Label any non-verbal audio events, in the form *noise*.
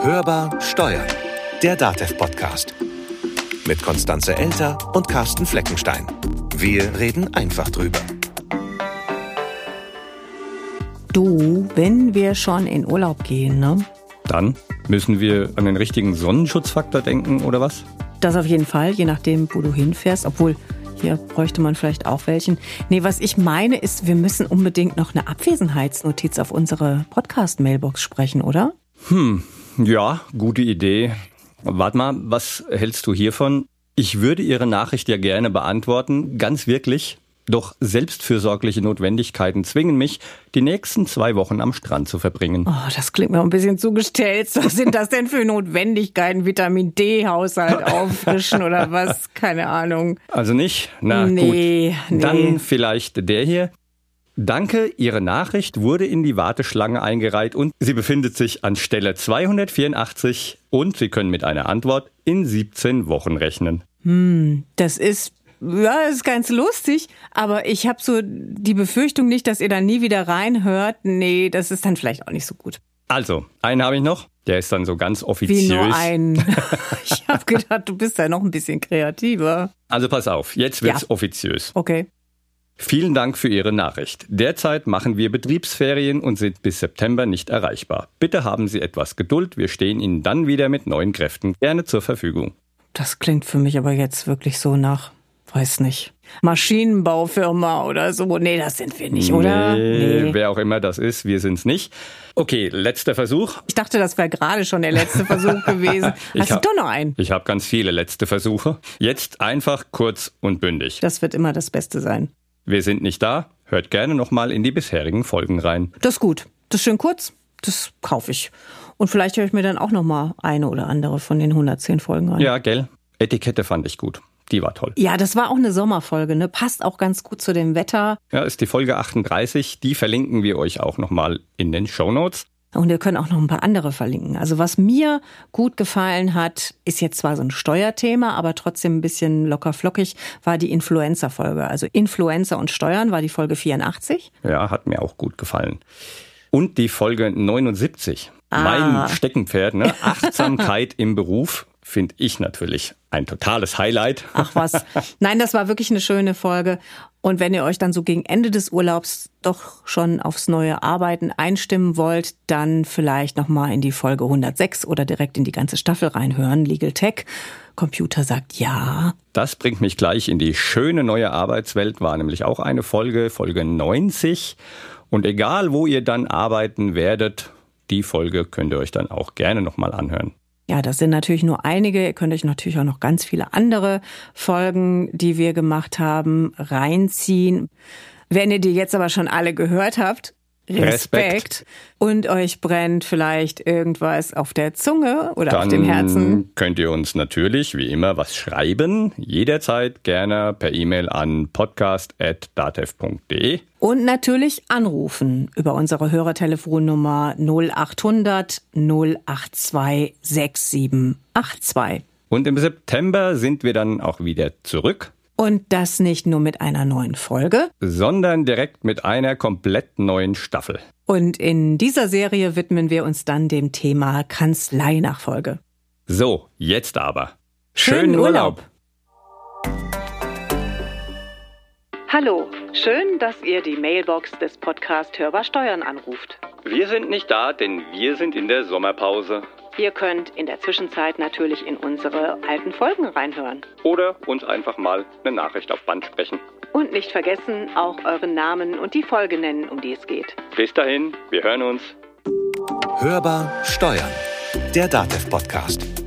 Hörbar Steuern, der DATEV-Podcast. Mit Konstanze Elter und Carsten Fleckenstein. Wir reden einfach drüber. Du, wenn wir schon in Urlaub gehen, ne? Dann müssen wir an den richtigen Sonnenschutzfaktor denken, oder was? Das auf jeden Fall, je nachdem, wo du hinfährst. Obwohl, hier bräuchte man vielleicht auch welchen. Nee, was ich meine ist, wir müssen unbedingt noch eine Abwesenheitsnotiz auf unsere Podcast-Mailbox sprechen, oder? Hm, ja, gute Idee. Warte mal, was hältst du hiervon? Ich würde Ihre Nachricht ja gerne beantworten, ganz wirklich. Doch selbstfürsorgliche Notwendigkeiten zwingen mich, die nächsten zwei Wochen am Strand zu verbringen. Oh, das klingt mir ein bisschen zugestellt. *laughs* Was sind das denn für Notwendigkeiten? Vitamin D-Haushalt *laughs* auffrischen oder was? Keine Ahnung. Also nicht? Na nee, gut. Nee. Dann vielleicht der hier. Danke, Ihre Nachricht wurde in die Warteschlange eingereiht und sie befindet sich an Stelle 284 und Sie können mit einer Antwort in 17 Wochen rechnen. Hm, das ist ja, das ist ganz lustig, aber ich habe so die Befürchtung nicht, dass ihr da nie wieder reinhört. Nee, das ist dann vielleicht auch nicht so gut. Also, einen habe ich noch. Der ist dann so ganz offiziös. Wie nur einen. *laughs* ich habe gedacht, du bist ja noch ein bisschen kreativer. Also pass auf, jetzt wird's Ja. offiziös. Okay. Vielen Dank für Ihre Nachricht. Derzeit machen wir Betriebsferien und sind bis September nicht erreichbar. Bitte haben Sie etwas Geduld. Wir stehen Ihnen dann wieder mit neuen Kräften gerne zur Verfügung. Das klingt für mich aber jetzt wirklich so nach, weiß nicht, Maschinenbaufirma oder so. Nee, das sind wir nicht, oder? Nee, wer auch immer das ist, wir sind's nicht. Okay, letzter Versuch. Ich dachte, das wäre gerade schon der letzte Versuch gewesen. *laughs* Hast du doch noch einen? Ich habe ganz viele letzte Versuche. Jetzt einfach kurz und bündig. Das wird immer das Beste sein. Wir sind nicht da. Hört gerne nochmal in die bisherigen Folgen rein. Das ist gut. Das ist schön kurz. Das kaufe ich. Und vielleicht höre ich mir dann auch noch mal eine oder andere von den 110 Folgen an. Ja, gell? Etikette fand ich gut. Die war toll. Ja, das war auch eine Sommerfolge, ne? Passt auch ganz gut zu dem Wetter. Ja, ist die Folge 38. Die verlinken wir euch auch nochmal in den Show Notes. Und wir können auch noch ein paar andere verlinken. Also was mir gut gefallen hat, ist jetzt zwar so ein Steuerthema, aber trotzdem ein bisschen locker flockig, war die Influencer-Folge. Also Influencer und Steuern war die Folge 84. Ja, hat mir auch gut gefallen. Und die Folge 79. Ah. Mein Steckenpferd, ne? *laughs* Achtsamkeit im Beruf, finde ich natürlich ein totales Highlight. Ach was. Nein, das war wirklich eine schöne Folge. Und wenn ihr euch dann so gegen Ende des Urlaubs doch schon aufs neue Arbeiten einstimmen wollt, dann vielleicht nochmal in die Folge 106 oder direkt in die ganze Staffel reinhören. Legal Tech. Computer sagt ja. Das bringt mich gleich in die schöne neue Arbeitswelt, war nämlich auch eine Folge, Folge 90. Und egal, wo ihr dann arbeiten werdet, die Folge könnt ihr euch dann auch gerne nochmal anhören. Ja, das sind natürlich nur einige. Ihr könnt euch natürlich auch noch ganz viele andere Folgen, die wir gemacht haben, reinziehen. Wenn ihr die jetzt aber schon alle gehört habt, Respekt. Respekt. Und euch brennt vielleicht irgendwas auf der Zunge oder auf dem Herzen. könnt ihr uns natürlich wie immer was schreiben. Jederzeit gerne per E-Mail an podcast.datev.de. Und natürlich anrufen über unsere Hörertelefonnummer 0800 082 6782. Und im September sind wir dann auch wieder zurück, Und das nicht nur mit einer neuen Folge. sondern direkt mit einer komplett neuen Staffel. Und in dieser Serie widmen wir uns dann dem Thema Kanzleinachfolge. So, jetzt aber. Schönen Urlaub. Hallo, schön, dass ihr die Mailbox des Podcast Hörbar Steuern anruft. Wir sind nicht da, denn wir sind in der Sommerpause. Ihr könnt in der Zwischenzeit natürlich in unsere alten Folgen reinhören. Oder uns einfach mal eine Nachricht auf Band sprechen. Und nicht vergessen, auch euren Namen und die Folge nennen, um die es geht. Bis dahin, wir hören uns. Hörbar Steuern, der DATEV-Podcast.